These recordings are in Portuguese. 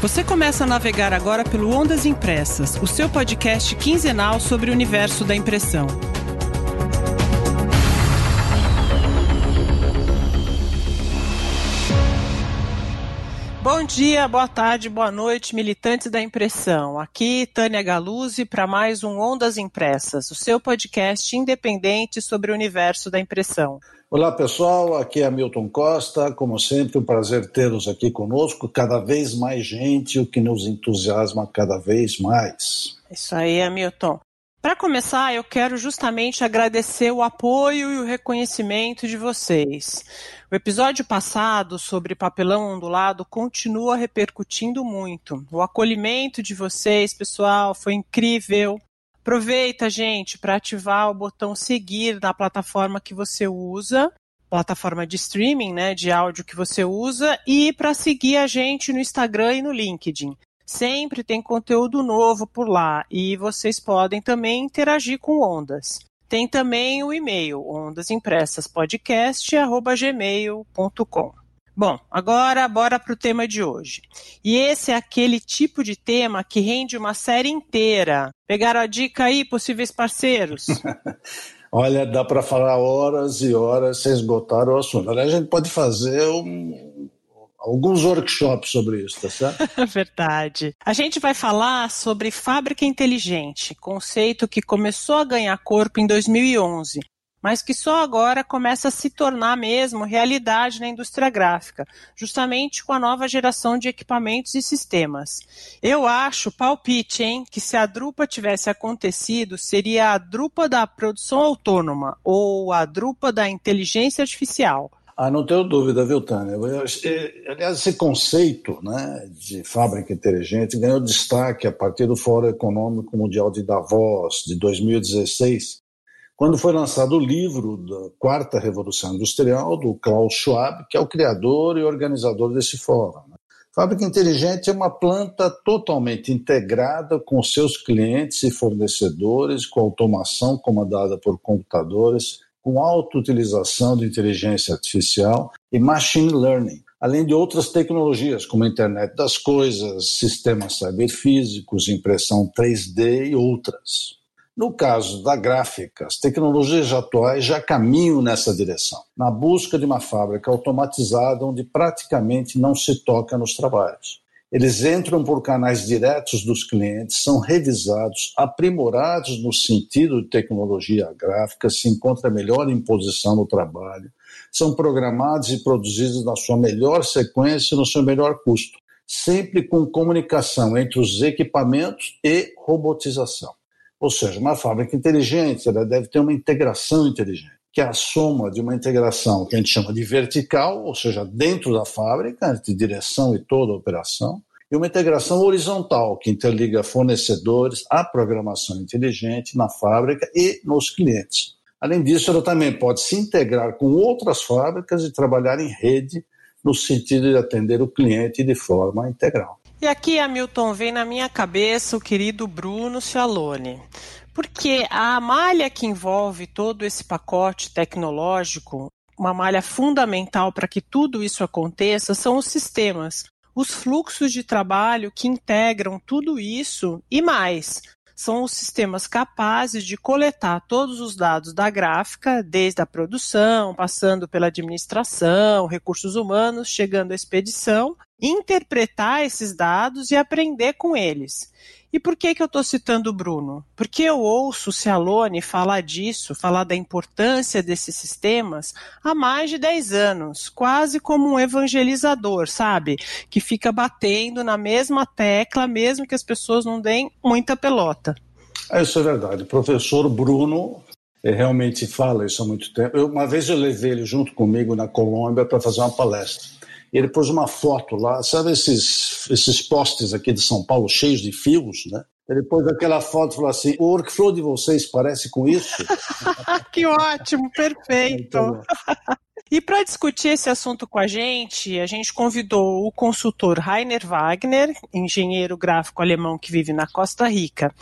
Você começa a navegar agora pelo Ondas Impressas, o seu podcast quinzenal sobre o universo da impressão. Bom dia, boa tarde, boa noite, militantes da impressão. Aqui Tânia Galuzzi para mais um Ondas Impressas, o seu podcast independente sobre o universo da impressão. Olá pessoal, aqui é Hamilton Costa. Como sempre, um prazer tê-los aqui conosco. Cada vez mais gente, o que nos entusiasma cada vez mais. Isso aí, Hamilton. Para começar, eu quero justamente agradecer o apoio e o reconhecimento de vocês. O episódio passado sobre papelão ondulado continua repercutindo muito. O acolhimento de vocês, pessoal, foi incrível. Aproveita, gente, para ativar o botão seguir na plataforma que você usa, plataforma de streaming, né, de áudio que você usa, e para seguir a gente no Instagram e no LinkedIn. Sempre tem conteúdo novo por lá e vocês podem também interagir com Ondas. Tem também o e-mail ondasimpressaspodcast@gmail.com. Bom, agora bora para o tema de hoje. E esse é aquele tipo de tema que rende uma série inteira. Pegaram a dica aí, possíveis parceiros? Olha, dá para falar horas e horas sem esgotar o assunto. Aliás, a gente pode fazer um, alguns workshops sobre isso, tá certo? Verdade. A gente vai falar sobre fábrica inteligente, conceito que começou a ganhar corpo em 2011 mas que só agora começa a se tornar mesmo realidade na indústria gráfica, justamente com a nova geração de equipamentos e sistemas. Eu acho, palpite, hein, que se a drupa tivesse acontecido, seria a drupa da produção autônoma ou a drupa da inteligência artificial. Ah, não tenho dúvida, viu, Tânia? Aliás, esse conceito né, de fábrica inteligente ganhou destaque a partir do Fórum Econômico Mundial de Davos, de 2016, quando foi lançado o livro da Quarta Revolução Industrial, do Klaus Schwab, que é o criador e organizador desse fórum. Né? Fábrica inteligente é uma planta totalmente integrada com seus clientes e fornecedores, com automação comandada por computadores, com alta utilização de inteligência artificial e machine learning, além de outras tecnologias como a internet das coisas, sistemas cyberfísicos, impressão 3D e outras. No caso da gráfica, as tecnologias atuais já caminham nessa direção, na busca de uma fábrica automatizada onde praticamente não se toca nos trabalhos. Eles entram por canais diretos dos clientes, são revisados, aprimorados no sentido de tecnologia gráfica, se encontra melhor em posição no trabalho, são programados e produzidos na sua melhor sequência e no seu melhor custo, sempre com comunicação entre os equipamentos e robotização. Ou seja, uma fábrica inteligente ela deve ter uma integração inteligente, que é a soma de uma integração que a gente chama de vertical, ou seja, dentro da fábrica, de direção e toda a operação, e uma integração horizontal, que interliga fornecedores, a programação inteligente na fábrica e nos clientes. Além disso, ela também pode se integrar com outras fábricas e trabalhar em rede no sentido de atender o cliente de forma integral. E aqui, Hamilton, vem na minha cabeça o querido Bruno Cialone. Porque a malha que envolve todo esse pacote tecnológico, uma malha fundamental para que tudo isso aconteça, são os sistemas. Os fluxos de trabalho que integram tudo isso e mais, são os sistemas capazes de coletar todos os dados da gráfica, desde a produção, passando pela administração, recursos humanos, chegando à expedição, interpretar esses dados e aprender com eles. E por que, que eu estou citando o Bruno? Porque eu ouço o Cialone falar disso, falar da importância desses sistemas há mais de 10 anos, quase como um evangelizador, sabe? Que fica batendo na mesma tecla, mesmo que as pessoas não deem muita pelota. É, isso é verdade. O professor Bruno realmente fala isso há muito tempo. Eu, uma vez eu levei ele junto comigo na Colômbia para fazer uma palestra ele pôs uma foto lá, sabe esses, esses postes aqui de São Paulo cheios de fios, né? Ele pôs aquela foto e falou assim: o workflow de vocês parece com isso? que ótimo, perfeito. E para discutir esse assunto com a gente, a gente convidou o consultor Rainer Wagner, engenheiro gráfico alemão que vive na Costa Rica.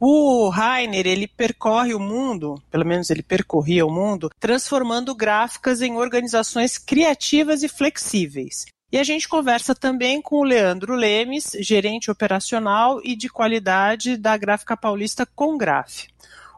O Rainer, ele percorre o mundo, pelo menos ele percorria o mundo, transformando gráficas em organizações criativas e flexíveis. E a gente conversa também com o Leandro Lemes, gerente operacional e de qualidade da Gráfica Paulista Congraf.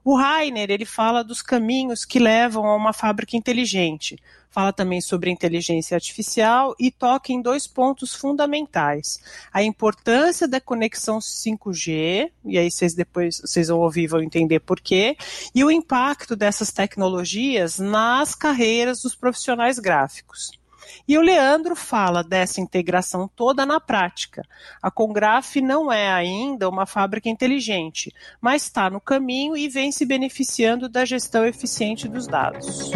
O Rainer, ele fala dos caminhos que levam a uma fábrica inteligente. Fala também sobre inteligência artificial e toca em dois pontos fundamentais. A importância da conexão 5G, e aí vocês depois vocês vão ouvir vão entender por quê, e o impacto dessas tecnologias nas carreiras dos profissionais gráficos. E o Leandro fala dessa integração toda na prática. A Congraf não é ainda uma fábrica inteligente, mas está no caminho e vem se beneficiando da gestão eficiente dos dados.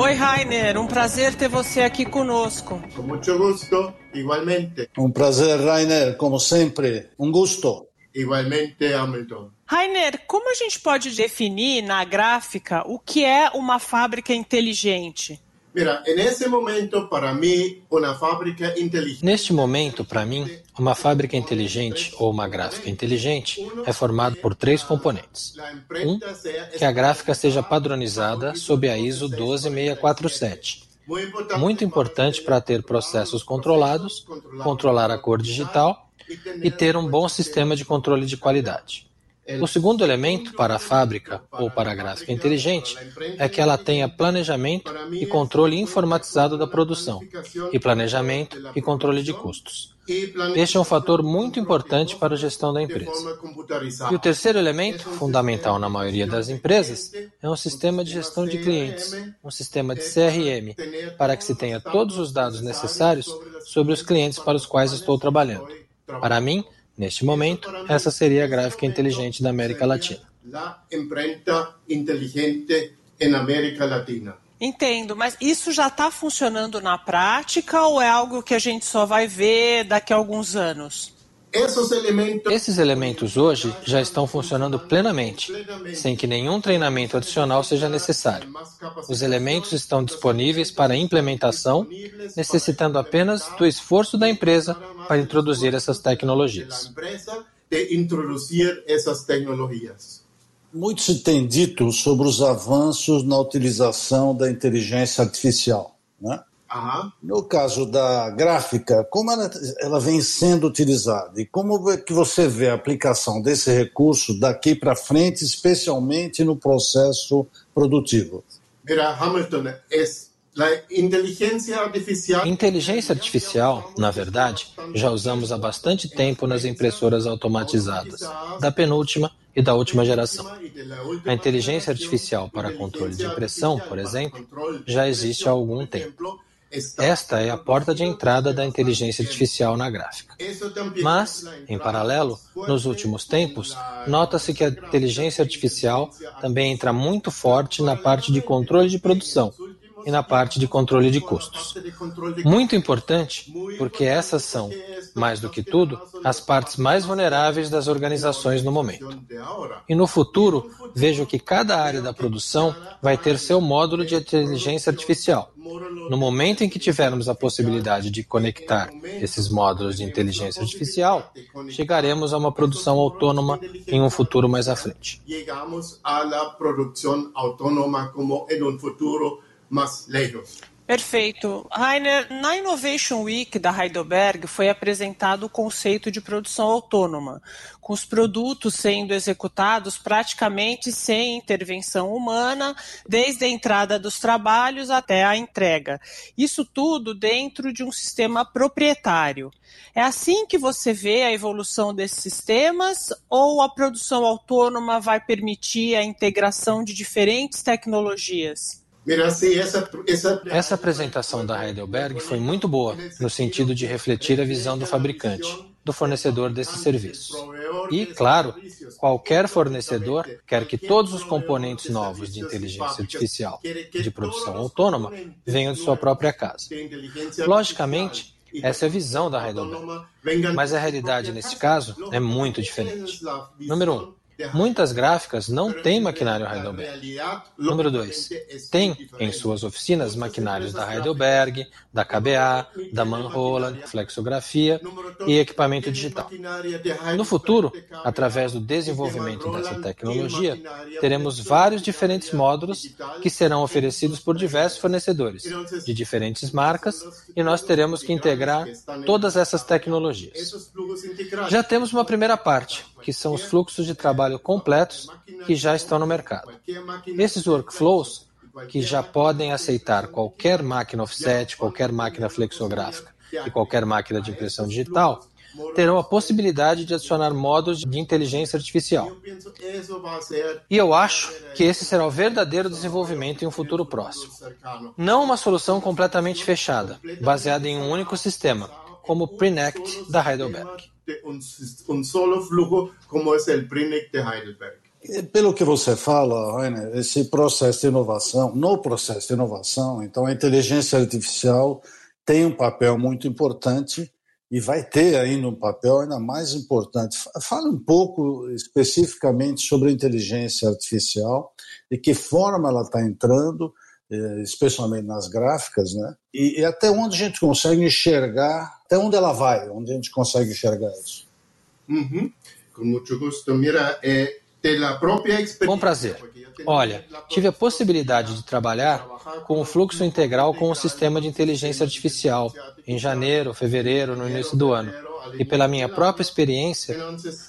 Oi, Rainer, um prazer ter você aqui conosco. Com muito gosto, igualmente. Um prazer, Rainer, como sempre. Um gosto. Igualmente, Hamilton. Rainer, como a gente pode definir na gráfica o que é uma fábrica inteligente? Mira, nesse momento, para mim, uma fábrica inteligente. Neste momento, para mim, uma fábrica inteligente ou uma gráfica inteligente é formada por três componentes. Um, que a gráfica seja padronizada sob a ISO 12647. Muito importante para ter processos controlados, controlar a cor digital e ter um bom sistema de controle de qualidade. O segundo elemento para a fábrica ou para a gráfica inteligente é que ela tenha planejamento e controle informatizado da produção, e planejamento e controle de custos. Este é um fator muito importante para a gestão da empresa. E o terceiro elemento, fundamental na maioria das empresas, é um sistema de gestão de clientes, um sistema de CRM, para que se tenha todos os dados necessários sobre os clientes para os quais estou trabalhando. Para mim, neste momento, essa seria a gráfica inteligente da América Latina. Entendo, mas isso já está funcionando na prática ou é algo que a gente só vai ver daqui a alguns anos? Esses elementos, Esses elementos hoje já estão funcionando plenamente, sem que nenhum treinamento adicional seja necessário. Os elementos estão disponíveis para implementação, necessitando apenas do esforço da empresa para introduzir essas tecnologias. de introduzir essas tecnologias. Muito se tem dito sobre os avanços na utilização da inteligência artificial. Né? No caso da gráfica, como ela, ela vem sendo utilizada e como é que você vê a aplicação desse recurso daqui para frente, especialmente no processo produtivo? Mira, Hamilton, es la inteligencia artificial. Inteligência artificial, na verdade, já usamos há bastante tempo nas impressoras automatizadas, da penúltima e da última geração. A inteligência artificial para controle de impressão, por exemplo, já existe há algum tempo. Esta é a porta de entrada da inteligência artificial na gráfica. Mas, em paralelo, nos últimos tempos, nota-se que a inteligência artificial também entra muito forte na parte de controle de produção e na parte de controle de custos. Muito importante, porque essas são, mais do que tudo, as partes mais vulneráveis das organizações no momento. E no futuro, vejo que cada área da produção vai ter seu módulo de inteligência artificial. No momento em que tivermos a possibilidade de conectar esses módulos de inteligência artificial, chegaremos a uma produção autônoma em um futuro mais à frente. Llegamos a la producción autónoma como en un futuro más lejos. Perfeito. Rainer, na Innovation Week da Heidelberg foi apresentado o conceito de produção autônoma, com os produtos sendo executados praticamente sem intervenção humana, desde a entrada dos trabalhos até a entrega. Isso tudo dentro de um sistema proprietário. É assim que você vê a evolução desses sistemas ou a produção autônoma vai permitir a integração de diferentes tecnologias? Essa apresentação da Heidelberg foi muito boa, no sentido de refletir a visão do fabricante, do fornecedor desses serviços. E, claro, qualquer fornecedor quer que todos os componentes novos de inteligência artificial de produção autônoma venham de sua própria casa. Logicamente, essa é a visão da Heidelberg. Mas a realidade nesse caso é muito diferente. Número um, Muitas gráficas não têm maquinário Heidelberg. Número 2. Tem em suas oficinas maquinários da Heidelberg, da KBA, da Manholand, flexografia e equipamento digital. No futuro, através do desenvolvimento dessa tecnologia, teremos vários diferentes módulos que serão oferecidos por diversos fornecedores de diferentes marcas e nós teremos que integrar todas essas tecnologias. Já temos uma primeira parte, que são os fluxos de trabalho completos que já estão no mercado. Esses workflows, que já podem aceitar qualquer máquina offset, qualquer máquina flexográfica e qualquer máquina de impressão digital, terão a possibilidade de adicionar módulos de inteligência artificial. E eu acho que esse será o verdadeiro desenvolvimento em um futuro próximo. Não uma solução completamente fechada, baseada em um único sistema, como o Prenect da Heidelberg. Um solo flujo como é o Prenect de Heidelberg. Pelo que você fala, Rainer, esse processo de inovação, no processo de inovação, então a inteligência artificial tem um papel muito importante e vai ter ainda um papel ainda mais importante. Fale um pouco especificamente sobre a inteligência artificial, de que forma ela está entrando, eh, especialmente nas gráficas, né? E, e, até onde a gente consegue enxergar, até onde ela vai, onde a gente consegue enxergar isso. Uhum. Com muito gosto. Mira, é, com prazer. Olha, tive a possibilidade de trabalhar com o fluxo integral com o sistema de inteligência artificial em janeiro, fevereiro, no início do ano. E pela minha própria experiência,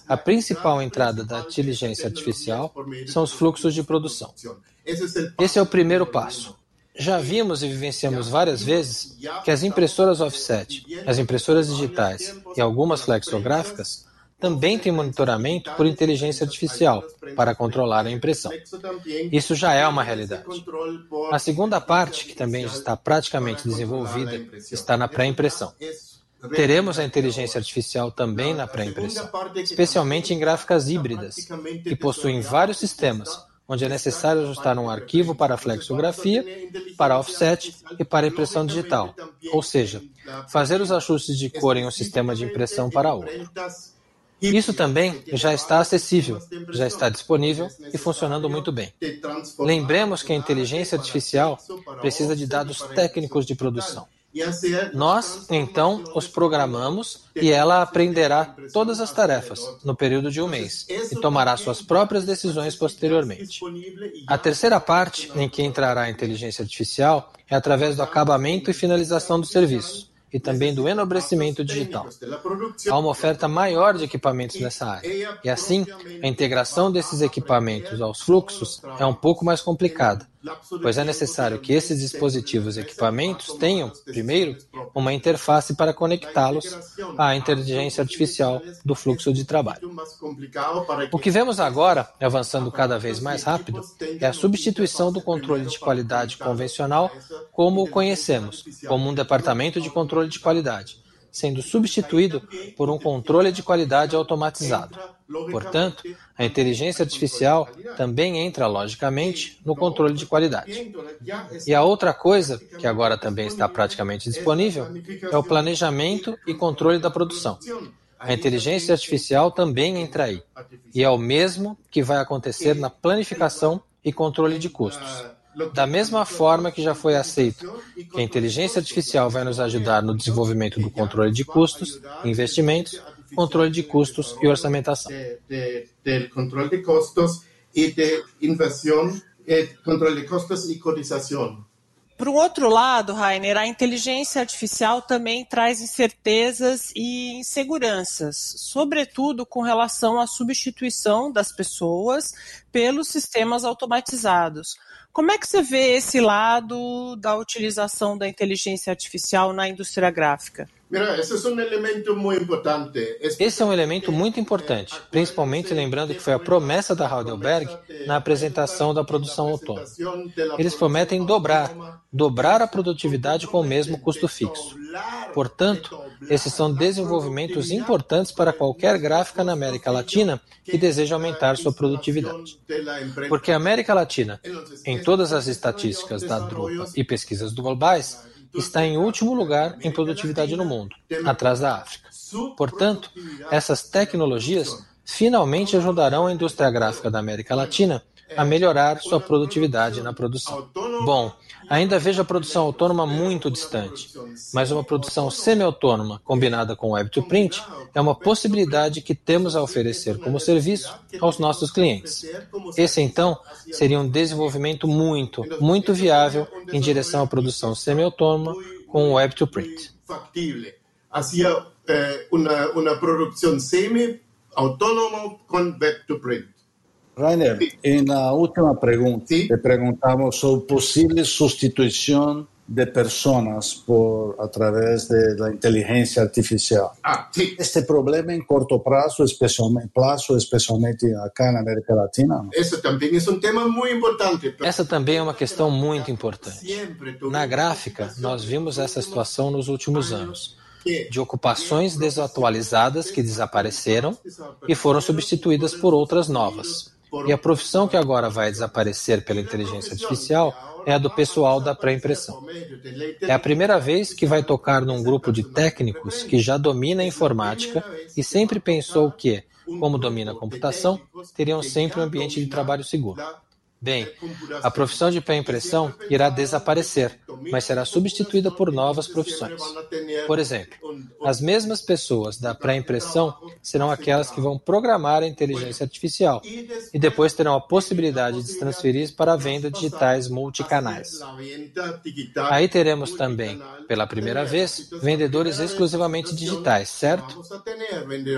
a principal entrada da inteligência artificial são os fluxos de produção. Esse é o primeiro passo. Já vimos e vivenciamos várias vezes que as impressoras offset, as impressoras digitais e algumas flexográficas também tem monitoramento por inteligência artificial para controlar a impressão. Isso já é uma realidade. A segunda parte, que também está praticamente desenvolvida, está na pré-impressão. Teremos a inteligência artificial também na pré-impressão, especialmente em gráficas híbridas, que possuem vários sistemas, onde é necessário ajustar um arquivo para flexografia, para offset e para impressão digital, ou seja, fazer os ajustes de cor em um sistema de impressão para outro. Isso também já está acessível, já está disponível e funcionando muito bem. Lembremos que a inteligência artificial precisa de dados técnicos de produção. Nós, então, os programamos e ela aprenderá todas as tarefas no período de um mês e tomará suas próprias decisões posteriormente. A terceira parte em que entrará a inteligência artificial é através do acabamento e finalização do serviço e também do enobrecimento digital. Há uma oferta maior de equipamentos nessa área, e assim, a integração desses equipamentos aos fluxos é um pouco mais complicada, pois é necessário que esses dispositivos e equipamentos tenham, primeiro, uma interface para conectá-los à inteligência artificial do fluxo de trabalho. O que vemos agora, avançando cada vez mais rápido, é a substituição do controle de qualidade convencional como o conhecemos, como um departamento de controle de qualidade sendo substituído por um controle de qualidade automatizado. Portanto, a inteligência artificial também entra logicamente no controle de qualidade. E a outra coisa, que agora também está praticamente disponível, é o planejamento e controle da produção. A inteligência artificial também entra aí, e é o mesmo que vai acontecer na planificação e controle de custos. Da mesma forma que já foi aceito que a inteligência artificial vai nos ajudar no desenvolvimento do controle de custos, investimentos, controle de custos e orçamentação. Controle de custos e de controle de custos e cotização. Por um outro lado, Rainer, a inteligência artificial também traz incertezas e inseguranças, sobretudo com relação à substituição das pessoas pelos sistemas automatizados. Como é que você vê esse lado da utilização da inteligência artificial na indústria gráfica? Esse é um elemento muito importante, principalmente lembrando que foi a promessa da Heidelberg na apresentação da produção autônoma. Eles prometem dobrar, dobrar a produtividade com o mesmo custo fixo. Portanto, esses são desenvolvimentos importantes para qualquer gráfica na América Latina que deseja aumentar sua produtividade. Porque a América Latina, em todas as estatísticas da Drupa e pesquisas globais, está em último lugar em produtividade no mundo, atrás da África. Portanto, essas tecnologias finalmente ajudarão a indústria gráfica da América Latina a melhorar sua produtividade na produção. Bom, ainda vejo a produção autônoma muito distante, mas uma produção semi-autônoma combinada com web to print é uma possibilidade que temos a oferecer como serviço aos nossos clientes. Esse então seria um desenvolvimento muito, muito viável em direção à produção semi-autônoma com web to print. Hacia eh, una, una producción semi-autónoma Rainer, em na última pergunta, sí. te perguntamos sobre possível substituição de pessoas por através da inteligência artificial. Ah, sí. Este problema em curto prazo, especialmente prazo, especialmente acá na América Latina. Esse também é um tema muito importante. Essa também é uma questão muito importante. Na gráfica, nós vimos essa situação nos últimos anos de ocupações desatualizadas que desapareceram e foram substituídas por outras novas. E a profissão que agora vai desaparecer pela inteligência artificial é a do pessoal da pré-impressão. É a primeira vez que vai tocar num grupo de técnicos que já domina a informática e sempre pensou que, como domina a computação, teriam sempre um ambiente de trabalho seguro. Bem, a profissão de pré-impressão irá desaparecer, mas será substituída por novas profissões. Por exemplo, as mesmas pessoas da pré-impressão serão aquelas que vão programar a inteligência artificial e depois terão a possibilidade de se transferir para a venda digitais multicanais. Aí teremos também, pela primeira vez, vendedores exclusivamente digitais, certo?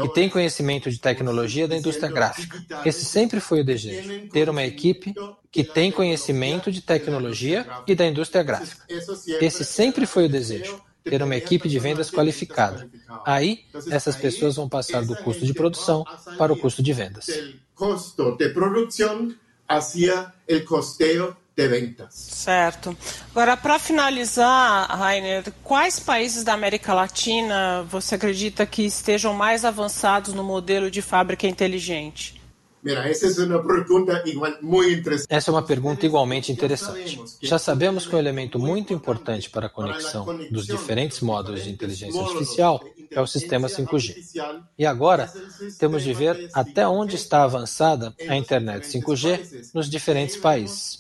E tem conhecimento de tecnologia da indústria gráfica. Esse sempre foi o desejo, ter uma equipe que tem conhecimento de tecnologia e da indústria gráfica. Esse sempre foi o desejo, ter uma equipe de vendas qualificada. Aí, essas pessoas vão passar do custo de produção para o custo de vendas. custo de produção hacia el costeo de ventas. Certo. Agora, para finalizar, Rainer, quais países da América Latina você acredita que estejam mais avançados no modelo de fábrica inteligente? Mira, essa é uma pergunta igual, muito interessante. Essa é uma pergunta igualmente interessante. Já sabemos que um elemento muito importante para a conexão dos diferentes módulos de inteligência artificial é o sistema 5G. E agora temos de ver até onde está avançada a internet 5G nos diferentes países.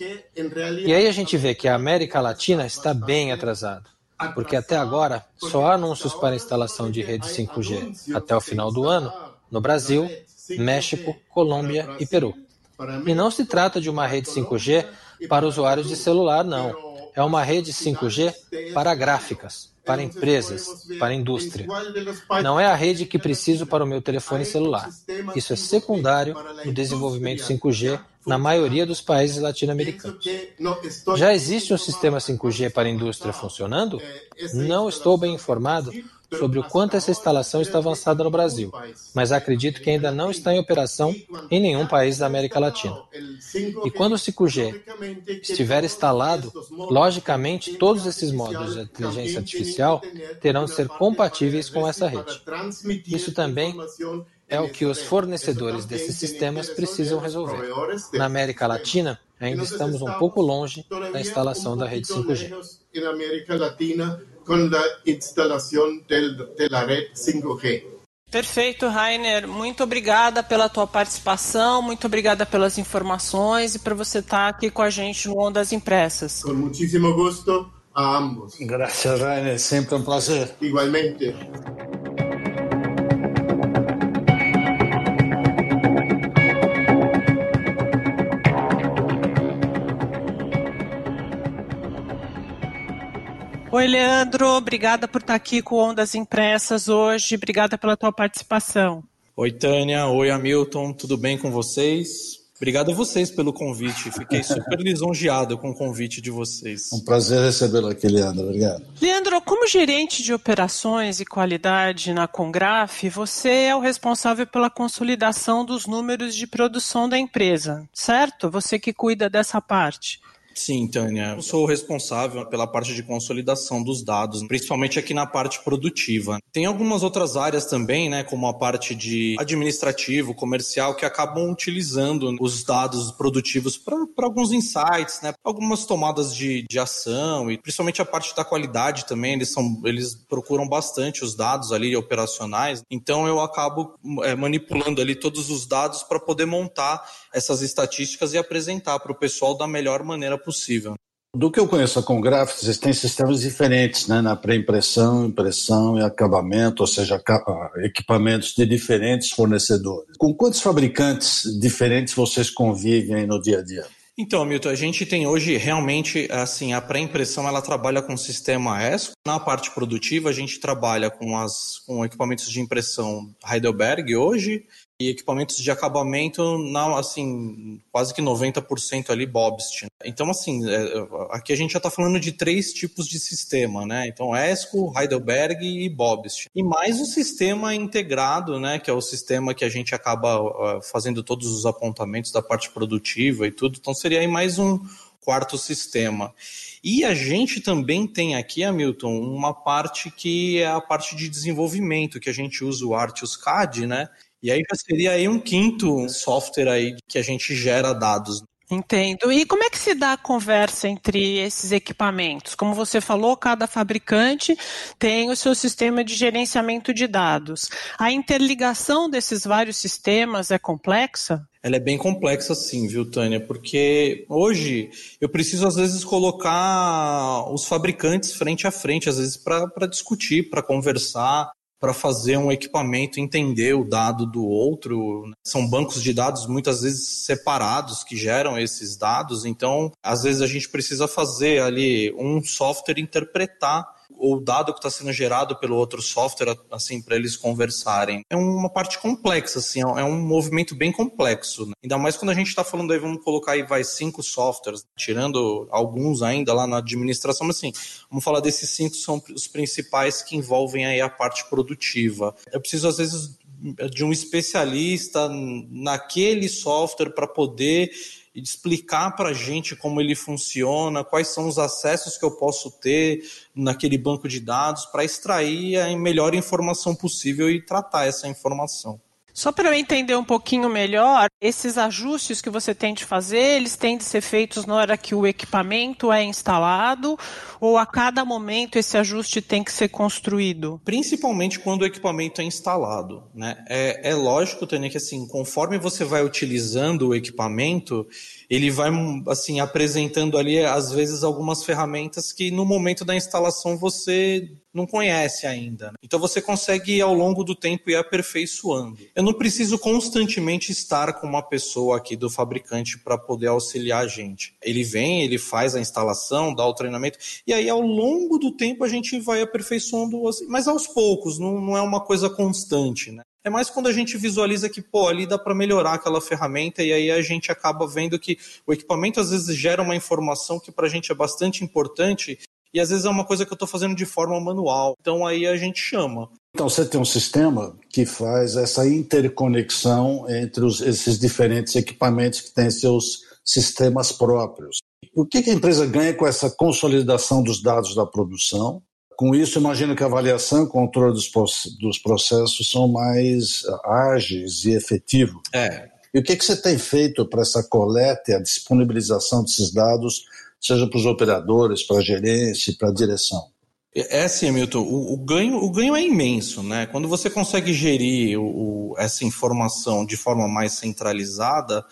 E aí a gente vê que a América Latina está bem atrasada porque até agora só há anúncios para instalação de rede 5G até o final do ano no Brasil, México, Colômbia e Peru. E não se trata de uma rede 5G para usuários de celular, não. É uma rede 5G para gráficas, para empresas, para indústria. Não é a rede que preciso para o meu telefone celular. Isso é secundário no desenvolvimento 5G na maioria dos países latino-americanos. Já existe um sistema 5G para a indústria funcionando? Não estou bem informado sobre o quanto essa instalação está avançada no Brasil, mas acredito que ainda não está em operação em nenhum país da América Latina. E quando o 5G estiver instalado, logicamente todos esses módulos de inteligência artificial terão de ser compatíveis com essa rede. Isso também é o que os fornecedores desses sistemas precisam resolver. Na América Latina, ainda estamos um pouco longe da instalação da rede 5G com a instalação da rede 5G. Perfeito, Rainer. Muito obrigada pela tua participação, muito obrigada pelas informações e por você estar aqui com a gente no Ondas Impressas. Com muitíssimo gosto a ambos. Graças, Rainer. Sempre um prazer. Igualmente. Oi, Leandro, obrigada por estar aqui com Ondas Impressas hoje, obrigada pela tua participação. Oi, Tânia, oi, Hamilton, tudo bem com vocês? Obrigado a vocês pelo convite, fiquei super lisonjeado com o convite de vocês. Um prazer recebê-lo aqui, Leandro, obrigado. Leandro, como gerente de operações e qualidade na Congraf, você é o responsável pela consolidação dos números de produção da empresa, certo? Você que cuida dessa parte. Sim, Tânia. Eu sou responsável pela parte de consolidação dos dados, principalmente aqui na parte produtiva. Tem algumas outras áreas também, né, como a parte de administrativo, comercial, que acabam utilizando os dados produtivos para alguns insights, né, algumas tomadas de, de ação e principalmente a parte da qualidade também. Eles, são, eles procuram bastante os dados ali operacionais. Então eu acabo é, manipulando ali todos os dados para poder montar essas estatísticas e apresentar para o pessoal da melhor maneira possível. Do que eu conheço com gráficos, eles têm sistemas diferentes, né, na pré-impressão, impressão e acabamento, ou seja, equipamentos de diferentes fornecedores. Com quantos fabricantes diferentes vocês convivem no dia a dia? Então, Milton, a gente tem hoje realmente, assim, a pré-impressão ela trabalha com o sistema ESCO. Na parte produtiva, a gente trabalha com, as, com equipamentos de impressão Heidelberg hoje e equipamentos de acabamento, não, assim, quase que 90% ali Bobst. Então, assim, é, aqui a gente já está falando de três tipos de sistema, né? Então, ESCO, Heidelberg e Bobst. E mais o sistema integrado, né? Que é o sistema que a gente acaba fazendo todos os apontamentos da parte produtiva e tudo. Então, seria aí mais um quarto sistema. E a gente também tem aqui, Hamilton, uma parte que é a parte de desenvolvimento, que a gente usa o Artios CAD, né? E aí já seria aí um quinto software aí que a gente gera dados. Entendo. E como é que se dá a conversa entre esses equipamentos? Como você falou, cada fabricante tem o seu sistema de gerenciamento de dados. A interligação desses vários sistemas é complexa? Ela é bem complexa sim, viu, Tânia? Porque hoje eu preciso às vezes colocar os fabricantes frente a frente, às vezes para discutir, para conversar, para fazer um equipamento entender o dado do outro. Né? São bancos de dados muitas vezes separados que geram esses dados, então às vezes a gente precisa fazer ali um software interpretar o dado que está sendo gerado pelo outro software, assim, para eles conversarem. É uma parte complexa, assim, é um movimento bem complexo. Né? Ainda mais quando a gente está falando aí, vamos colocar aí, vai, cinco softwares, tirando alguns ainda lá na administração, mas assim, vamos falar desses cinco são os principais que envolvem aí a parte produtiva. Eu preciso, às vezes, de um especialista naquele software para poder e explicar para a gente como ele funciona, quais são os acessos que eu posso ter naquele banco de dados para extrair a melhor informação possível e tratar essa informação. Só para eu entender um pouquinho melhor, esses ajustes que você tem de fazer, eles têm de ser feitos na hora que o equipamento é instalado ou a cada momento esse ajuste tem que ser construído? Principalmente quando o equipamento é instalado. Né? É, é lógico, Tânia, que assim, conforme você vai utilizando o equipamento, ele vai assim apresentando ali às vezes algumas ferramentas que no momento da instalação você não conhece ainda. Né? Então você consegue ao longo do tempo ir aperfeiçoando. Eu não preciso constantemente estar com uma pessoa aqui do fabricante para poder auxiliar a gente. Ele vem, ele faz a instalação, dá o treinamento e aí ao longo do tempo a gente vai aperfeiçoando, assim, mas aos poucos, não, não é uma coisa constante, né? É mais quando a gente visualiza que, pô, ali dá para melhorar aquela ferramenta e aí a gente acaba vendo que o equipamento às vezes gera uma informação que para a gente é bastante importante e às vezes é uma coisa que eu estou fazendo de forma manual. Então aí a gente chama. Então você tem um sistema que faz essa interconexão entre os, esses diferentes equipamentos que têm seus sistemas próprios. O que, que a empresa ganha com essa consolidação dos dados da produção com isso, imagino que a avaliação e controle dos, dos processos são mais ágeis e efetivos. É. E o que, que você tem feito para essa coleta e a disponibilização desses dados, seja para os operadores, para a gerência, para a direção? É, é assim, Milton, o, o, ganho, o ganho é imenso, né? Quando você consegue gerir o, o, essa informação de forma mais centralizada,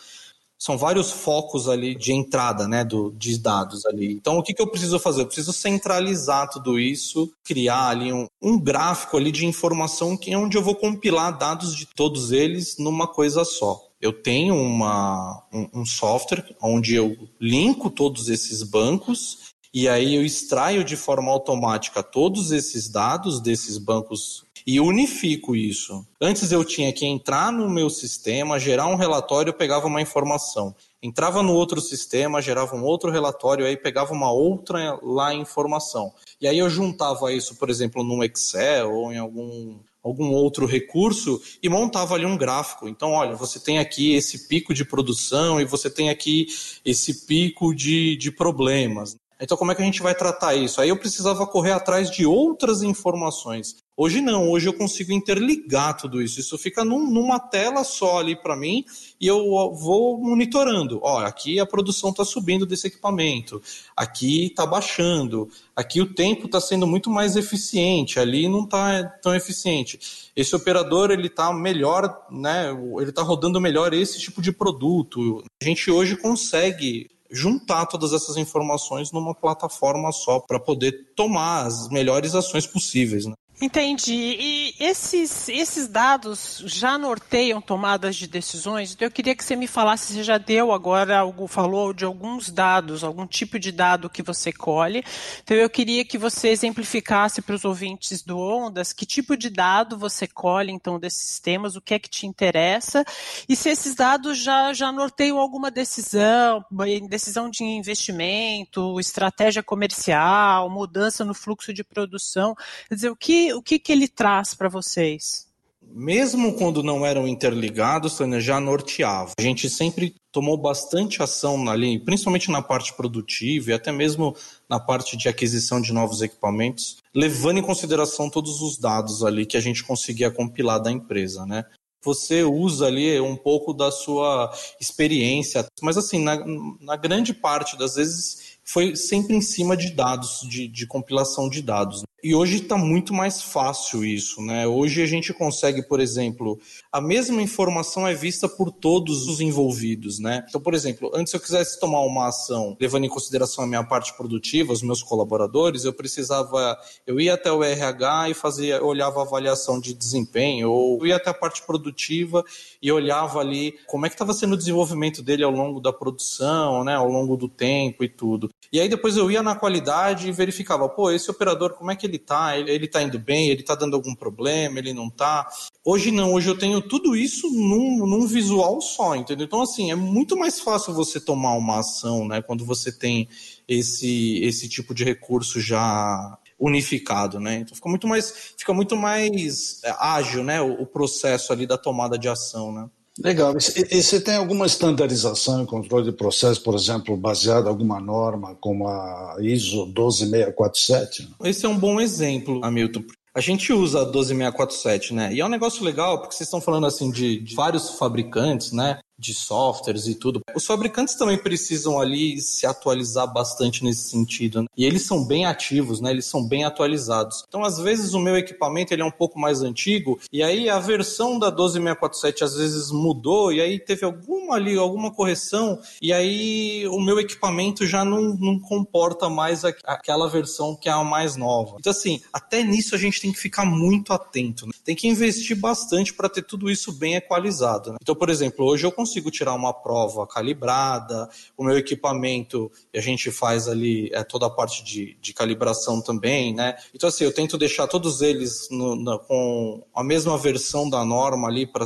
são vários focos ali de entrada, né, do, de dados ali. Então, o que, que eu preciso fazer? Eu preciso centralizar tudo isso, criar ali um, um gráfico ali de informação que é onde eu vou compilar dados de todos eles numa coisa só. Eu tenho uma, um, um software onde eu linko todos esses bancos e aí eu extraio de forma automática todos esses dados desses bancos e unifico isso. Antes eu tinha que entrar no meu sistema, gerar um relatório, pegava uma informação. Entrava no outro sistema, gerava um outro relatório, aí pegava uma outra lá informação. E aí eu juntava isso, por exemplo, no Excel ou em algum algum outro recurso e montava ali um gráfico. Então, olha, você tem aqui esse pico de produção e você tem aqui esse pico de, de problemas. Então, como é que a gente vai tratar isso? Aí eu precisava correr atrás de outras informações. Hoje não, hoje eu consigo interligar tudo isso. Isso fica num, numa tela só ali para mim e eu vou monitorando. Ó, aqui a produção está subindo desse equipamento, aqui está baixando, aqui o tempo está sendo muito mais eficiente, ali não está tão eficiente. Esse operador ele está melhor, né? Ele está rodando melhor esse tipo de produto. A gente hoje consegue juntar todas essas informações numa plataforma só para poder tomar as melhores ações possíveis. Né? Entendi. E esses, esses dados já norteiam tomadas de decisões? Então eu queria que você me falasse, você já deu agora, algo, falou de alguns dados, algum tipo de dado que você colhe. Então eu queria que você exemplificasse para os ouvintes do Ondas que tipo de dado você colhe então desses sistemas, o que é que te interessa e se esses dados já, já norteiam alguma decisão, decisão de investimento, estratégia comercial, mudança no fluxo de produção. Quer dizer, o que o que, que ele traz para vocês? Mesmo quando não eram interligados, Tânia, já norteava. A gente sempre tomou bastante ação ali, principalmente na parte produtiva e até mesmo na parte de aquisição de novos equipamentos, levando em consideração todos os dados ali que a gente conseguia compilar da empresa, né? Você usa ali um pouco da sua experiência, mas assim, na, na grande parte das vezes foi sempre em cima de dados, de, de compilação de dados. E hoje está muito mais fácil isso, né? Hoje a gente consegue, por exemplo, a mesma informação é vista por todos os envolvidos, né? Então, por exemplo, antes eu quisesse tomar uma ação, levando em consideração a minha parte produtiva, os meus colaboradores, eu precisava, eu ia até o RH e fazia, olhava a avaliação de desempenho, ou eu ia até a parte produtiva e olhava ali como é que estava sendo o desenvolvimento dele ao longo da produção, né? Ao longo do tempo e tudo. E aí depois eu ia na qualidade e verificava, pô, esse operador, como é que ele tá, ele, ele tá indo bem, ele tá dando algum problema, ele não tá. Hoje não, hoje eu tenho tudo isso num, num visual só, entendeu? Então, assim, é muito mais fácil você tomar uma ação, né, quando você tem esse, esse tipo de recurso já unificado, né? Então fica muito mais, fica muito mais é, ágil, né, o, o processo ali da tomada de ação, né? Legal. E, e você tem alguma estandarização e controle de processo, por exemplo, baseada em alguma norma como a ISO 12647? Esse é um bom exemplo, Hamilton. A gente usa a 12647, né? E é um negócio legal, porque vocês estão falando assim de, de vários fabricantes, né? De softwares e tudo. Os fabricantes também precisam ali se atualizar bastante nesse sentido, né? e eles são bem ativos, né? Eles são bem atualizados. Então, às vezes o meu equipamento ele é um pouco mais antigo e aí a versão da 12647 às vezes mudou e aí teve alguma ali alguma correção e aí o meu equipamento já não, não comporta mais a, aquela versão que é a mais nova. Então, assim, até nisso a gente tem que ficar muito atento. Né? Tem que investir bastante para ter tudo isso bem equalizado. Né? Então, por exemplo, hoje eu consigo consigo tirar uma prova calibrada, o meu equipamento, a gente faz ali é, toda a parte de, de calibração também, né? Então, assim, eu tento deixar todos eles no, com a mesma versão da norma ali para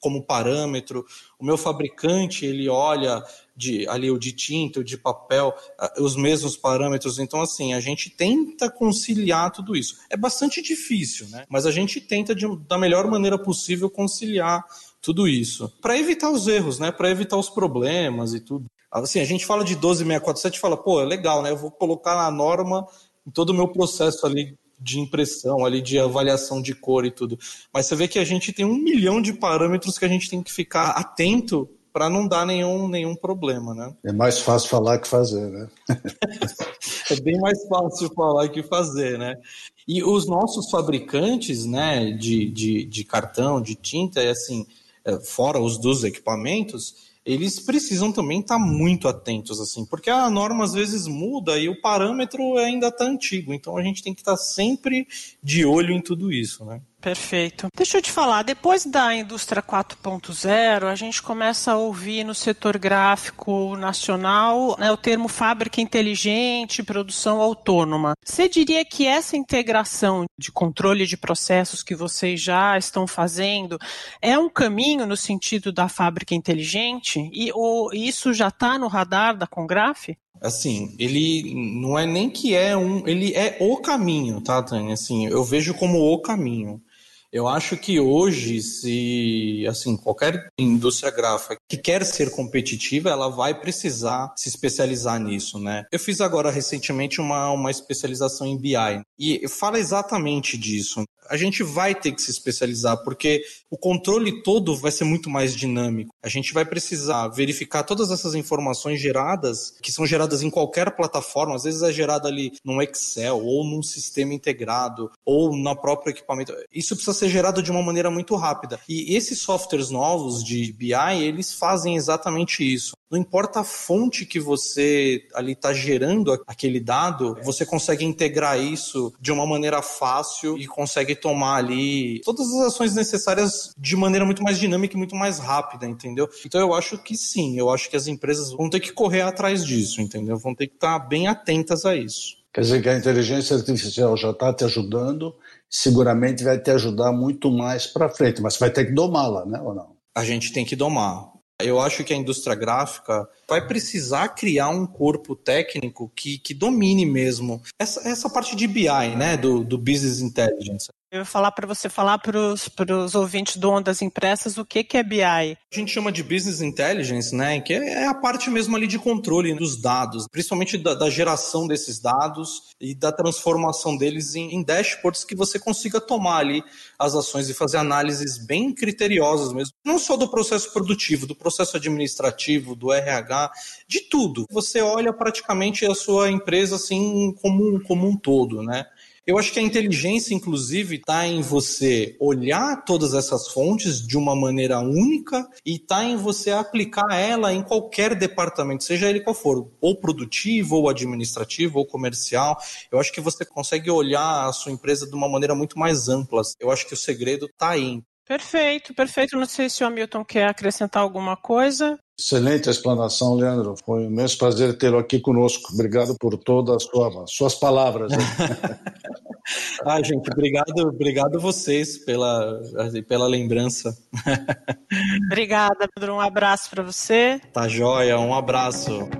como parâmetro. O meu fabricante, ele olha de, ali o de tinta, o de papel, os mesmos parâmetros. Então, assim, a gente tenta conciliar tudo isso. É bastante difícil, né? Mas a gente tenta, de, da melhor maneira possível, conciliar tudo isso. Para evitar os erros, né? Para evitar os problemas e tudo. Assim, a gente fala de 12647 e fala, pô, é legal, né? Eu vou colocar a norma em todo o meu processo ali de impressão, ali de avaliação de cor e tudo. Mas você vê que a gente tem um milhão de parâmetros que a gente tem que ficar atento para não dar nenhum, nenhum problema, né? É mais fácil falar que fazer, né? é bem mais fácil falar que fazer, né? E os nossos fabricantes, né, de, de, de cartão, de tinta, é assim, fora os dos equipamentos, eles precisam também estar muito atentos, assim, porque a norma às vezes muda e o parâmetro ainda está antigo, então a gente tem que estar sempre de olho em tudo isso, né? Perfeito. Deixa eu te falar, depois da indústria 4.0, a gente começa a ouvir no setor gráfico nacional né, o termo fábrica inteligente, produção autônoma. Você diria que essa integração de controle de processos que vocês já estão fazendo é um caminho no sentido da fábrica inteligente? E ou, isso já está no radar da Congraf? assim, ele não é nem que é um, ele é o caminho, tá, Tânia? Assim, eu vejo como o caminho. Eu acho que hoje, se assim, qualquer indústria gráfica que quer ser competitiva, ela vai precisar se especializar nisso, né? Eu fiz agora recentemente uma, uma especialização em BI e fala exatamente disso a gente vai ter que se especializar, porque o controle todo vai ser muito mais dinâmico. A gente vai precisar verificar todas essas informações geradas, que são geradas em qualquer plataforma, às vezes é gerada ali num Excel, ou num sistema integrado, ou no próprio equipamento. Isso precisa gerado de uma maneira muito rápida. E esses softwares novos de BI, eles fazem exatamente isso. Não importa a fonte que você ali está gerando aquele dado, você consegue integrar isso de uma maneira fácil e consegue tomar ali todas as ações necessárias de maneira muito mais dinâmica e muito mais rápida, entendeu? Então eu acho que sim, eu acho que as empresas vão ter que correr atrás disso, entendeu? Vão ter que estar tá bem atentas a isso. Quer dizer que a inteligência artificial já está te ajudando, seguramente vai te ajudar muito mais para frente, mas vai ter que domá-la, né, ou não? A gente tem que domar. Eu acho que a indústria gráfica vai precisar criar um corpo técnico que, que domine mesmo essa, essa parte de BI, né, do, do Business Intelligence. Eu vou falar para você falar para os ouvintes do Ondas Impressas o que, que é BI. A gente chama de Business Intelligence, né? Que é a parte mesmo ali de controle dos dados, principalmente da, da geração desses dados e da transformação deles em, em, dashboards que você consiga tomar ali as ações e fazer análises bem criteriosas mesmo. Não só do processo produtivo, do processo administrativo, do RH, de tudo. Você olha praticamente a sua empresa assim como, como um todo, né? Eu acho que a inteligência, inclusive, está em você olhar todas essas fontes de uma maneira única e está em você aplicar ela em qualquer departamento, seja ele qual for, ou produtivo, ou administrativo, ou comercial. Eu acho que você consegue olhar a sua empresa de uma maneira muito mais ampla. Eu acho que o segredo está aí. Perfeito, perfeito. Não sei se o Hamilton quer acrescentar alguma coisa. Excelente explanação, Leandro. Foi um imenso prazer tê-lo aqui conosco. Obrigado por todas as sua, suas palavras. ah, gente, obrigado, obrigado vocês pela, pela lembrança. Obrigada, Pedro. Um abraço para você. Tá joia, um abraço.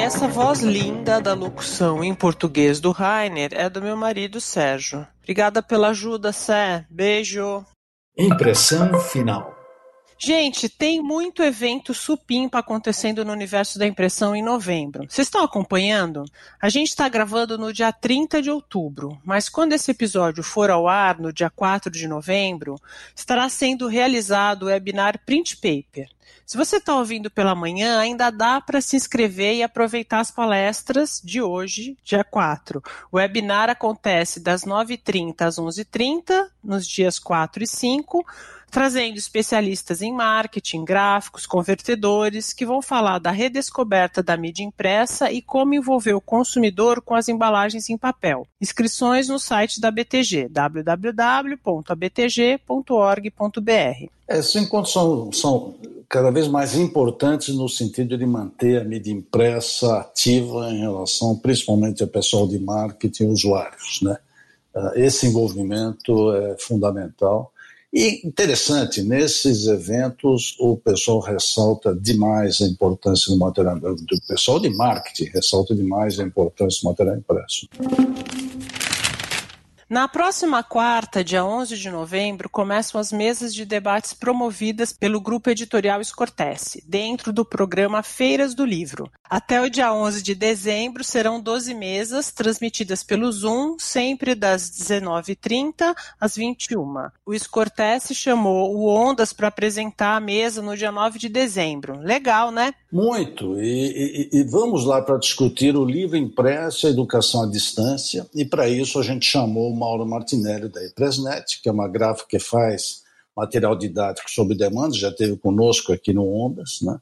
Essa voz linda da locução em português do Rainer é do meu marido Sérgio. Obrigada pela ajuda, Sé. Beijo. Impressão final. Gente, tem muito evento supimpa acontecendo no universo da impressão em novembro. Vocês estão acompanhando? A gente está gravando no dia 30 de outubro, mas quando esse episódio for ao ar, no dia 4 de novembro, estará sendo realizado o webinar Print Paper. Se você está ouvindo pela manhã, ainda dá para se inscrever e aproveitar as palestras de hoje, dia 4. O webinar acontece das 9h30 às 11h30, nos dias 4 e 5 trazendo especialistas em marketing, gráficos, convertedores, que vão falar da redescoberta da mídia impressa e como envolver o consumidor com as embalagens em papel. Inscrições no site da BTG, www.abtg.org.br. Esses encontros são, são cada vez mais importantes no sentido de manter a mídia impressa ativa em relação principalmente ao pessoal de marketing e usuários. Né? Ah, esse envolvimento é fundamental e interessante, nesses eventos o pessoal ressalta demais a importância do material, do pessoal de marketing ressalta demais a importância do material impresso. Na próxima quarta, dia 11 de novembro, começam as mesas de debates promovidas pelo Grupo Editorial Escortece, dentro do programa Feiras do Livro. Até o dia 11 de dezembro serão 12 mesas transmitidas pelo Zoom, sempre das 19h30 às 21 O Escortece chamou o Ondas para apresentar a mesa no dia 9 de dezembro. Legal, né? Muito. E, e, e vamos lá para discutir o livro impresso e a educação à distância. E para isso a gente chamou Mauro Martinelli da Epresnet, que é uma gráfica que faz material didático sob demanda, já esteve conosco aqui no Ondas, né?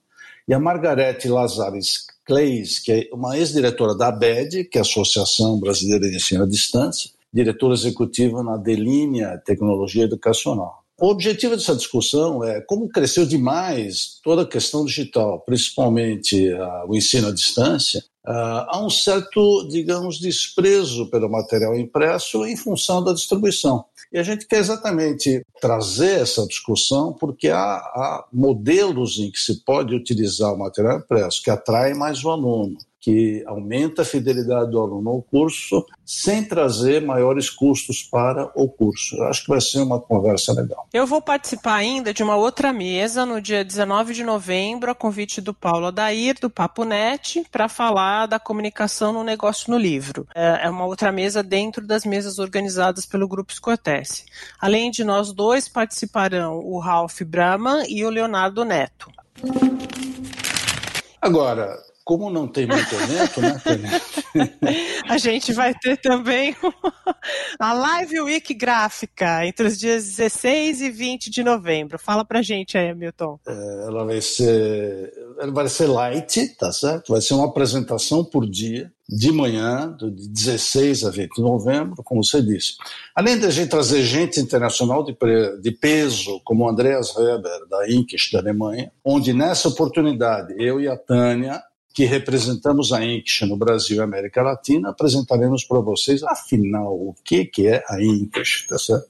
E a Margarete Lazares Clays, que é uma ex-diretora da ABED, que é a Associação Brasileira de Ensino à Distância, diretora executiva na Delinea Tecnologia Educacional. O objetivo dessa discussão é como cresceu demais toda a questão digital, principalmente uh, o ensino à distância, Uh, há um certo, digamos, desprezo pelo material impresso em função da distribuição. E a gente quer exatamente trazer essa discussão porque há, há modelos em que se pode utilizar o material impresso que atraem mais o aluno, que aumenta a fidelidade do aluno ao curso, sem trazer maiores custos para o curso. Eu acho que vai ser uma conversa legal. Eu vou participar ainda de uma outra mesa no dia 19 de novembro, a convite do Paulo Adair, do Papo Net, para falar da comunicação no negócio no livro. É, é uma outra mesa dentro das mesas organizadas pelo Grupo Escotesse. Além de nós dois, participarão o Ralph Brahman e o Leonardo Neto. Agora, como não tem muito evento, né, A gente vai ter também a Live Week gráfica entre os dias 16 e 20 de novembro. Fala pra gente aí, Milton. É, ela vai ser, ela vai ser light, tá certo? Vai ser uma apresentação por dia, de manhã, de 16 a 20 de novembro, como você disse. Além de a gente trazer gente internacional de, de peso, como Andreas Weber, da Inkish, da Alemanha, onde nessa oportunidade eu e a Tânia que representamos a Inks no Brasil e América Latina, apresentaremos para vocês, afinal, o que, que é a Inks, tá certo?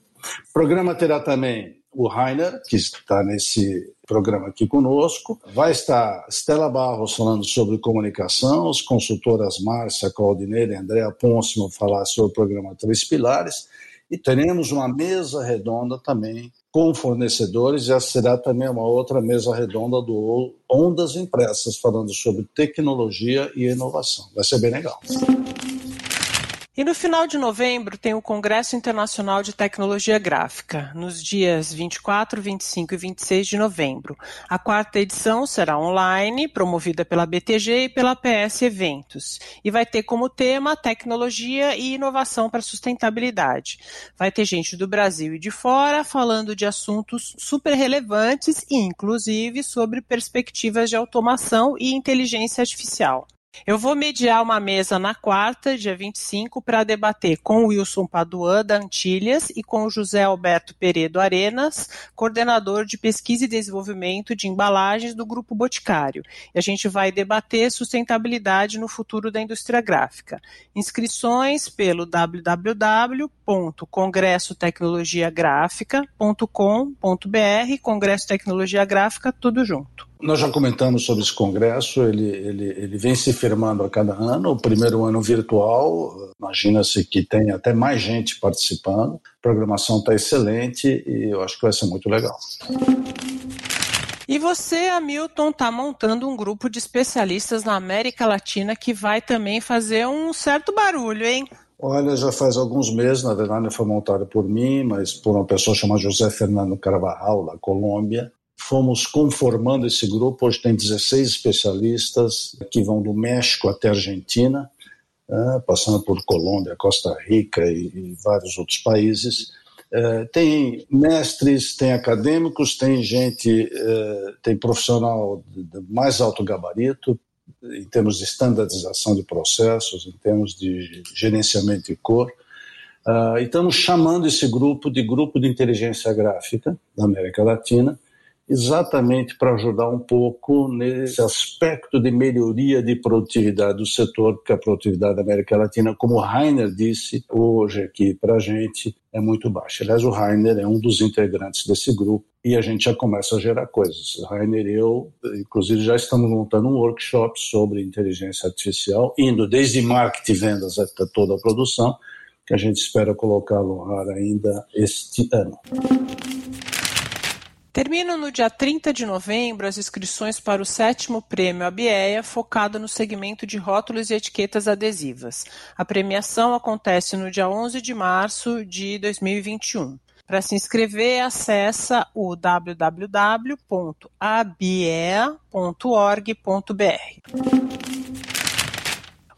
O programa terá também o Rainer, que está nesse programa aqui conosco. Vai estar Stella Barros falando sobre comunicação, as consultoras Márcia Caldineira e Andréa Ponce vão falar sobre o programa Três Pilares. E teremos uma mesa redonda também com fornecedores, e essa será também uma outra mesa redonda do Ondas Impressas, falando sobre tecnologia e inovação. Vai ser bem legal. E no final de novembro tem o Congresso Internacional de Tecnologia Gráfica, nos dias 24, 25 e 26 de novembro. A quarta edição será online, promovida pela BTG e pela PS Eventos, e vai ter como tema tecnologia e inovação para sustentabilidade. Vai ter gente do Brasil e de fora falando de assuntos super relevantes inclusive, sobre perspectivas de automação e inteligência artificial. Eu vou mediar uma mesa na quarta, dia 25, para debater com Wilson Paduan, da Antilhas, e com José Alberto Peredo Arenas, coordenador de pesquisa e desenvolvimento de embalagens do Grupo Boticário. E a gente vai debater sustentabilidade no futuro da indústria gráfica. Inscrições pelo www.congressotecnologiagráfica.com.br, Congresso Tecnologia Gráfica, tudo junto. Nós já comentamos sobre esse congresso, ele, ele, ele vem se firmando a cada ano. O primeiro ano virtual, imagina-se que tem até mais gente participando. A programação está excelente e eu acho que vai ser muito legal. E você, Hamilton, está montando um grupo de especialistas na América Latina que vai também fazer um certo barulho, hein? Olha, já faz alguns meses, na verdade foi montado por mim, mas por uma pessoa chamada José Fernando Carvajal, da Colômbia fomos conformando esse grupo. Hoje tem 16 especialistas que vão do México até a Argentina, né, passando por Colômbia, Costa Rica e, vários outros países. É, tem mestres, tem acadêmicos, tem gente, é, tem profissional de mais alto gabarito, em termos de standardização de processos, em termos de gerenciamento de cor. Uh, e estamos chamando esse grupo de Grupo de Inteligência Gráfica da América Latina, exatamente para ajudar um pouco nesse aspecto de melhoria de produtividade do setor, porque a produtividade da América Latina, como o Rainer disse hoje aqui para a gente, é muito baixa. Aliás, o Rainer é um dos integrantes desse grupo e a gente já começa a gerar coisas. O Rainer e eu, inclusive, já estamos montando um workshop sobre inteligência artificial, indo desde marketing e vendas até toda a produção, que a gente espera colocar no ar ainda este ano. Terminam no dia 30 de novembro as inscrições para o sétimo prêmio ABEA, focado no segmento de rótulos e etiquetas adesivas. A premiação acontece no dia 11 de março de 2021. Para se inscrever, acessa o www.abea.org.br.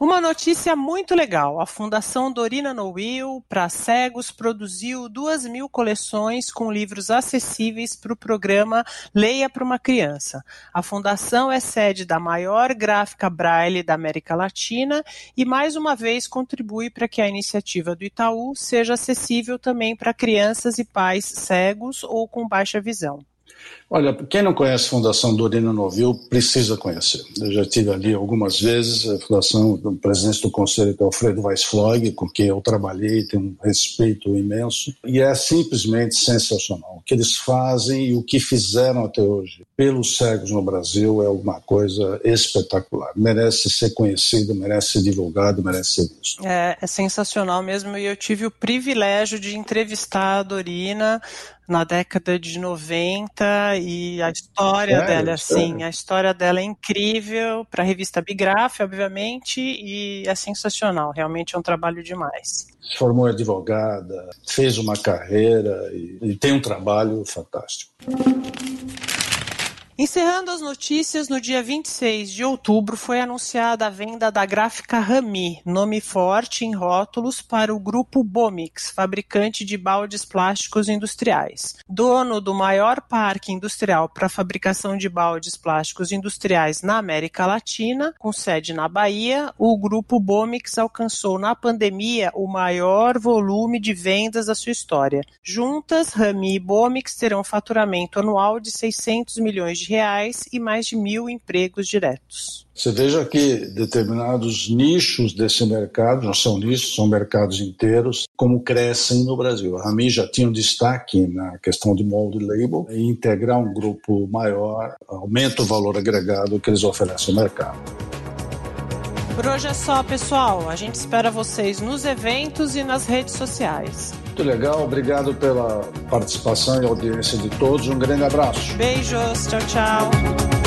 Uma notícia muito legal: a Fundação Dorina Noil para cegos produziu duas mil coleções com livros acessíveis para o programa Leia para uma Criança. A fundação é sede da maior gráfica braille da América Latina e mais uma vez contribui para que a iniciativa do Itaú seja acessível também para crianças e pais cegos ou com baixa visão. Olha, quem não conhece a Fundação Dorina Novil precisa conhecer. Eu já estive ali algumas vezes, a Fundação, o presidente do conselho é Alfredo Weisflog, com quem eu trabalhei, tenho um respeito imenso, e é simplesmente sensacional. O que eles fazem e o que fizeram até hoje pelos cegos no Brasil é uma coisa espetacular. Merece ser conhecido, merece ser divulgado, merece ser visto. É, é sensacional mesmo, e eu tive o privilégio de entrevistar a Dorina na década de 90 e a história Sério? dela, assim, a história dela é incrível para a revista Bigraf, obviamente, e é sensacional, realmente é um trabalho demais. Se formou advogada, fez uma carreira e, e tem um trabalho fantástico. Encerrando as notícias, no dia 26 de outubro foi anunciada a venda da gráfica Rami, nome forte em rótulos, para o grupo Bomix, fabricante de baldes plásticos industriais. Dono do maior parque industrial para fabricação de baldes plásticos industriais na América Latina, com sede na Bahia, o grupo Bomix alcançou na pandemia o maior volume de vendas da sua história. Juntas, Rami e Bomix terão faturamento anual de 600 milhões de reais e mais de mil empregos diretos. Você veja que determinados nichos desse mercado, não são nichos, são mercados inteiros, como crescem no Brasil. A Rami já tinha um destaque na questão de mold label, e integrar um grupo maior aumenta o valor agregado que eles oferecem ao mercado. Por hoje é só, pessoal. A gente espera vocês nos eventos e nas redes sociais. Muito legal, obrigado pela participação e audiência de todos. Um grande abraço. Beijos, tchau, tchau.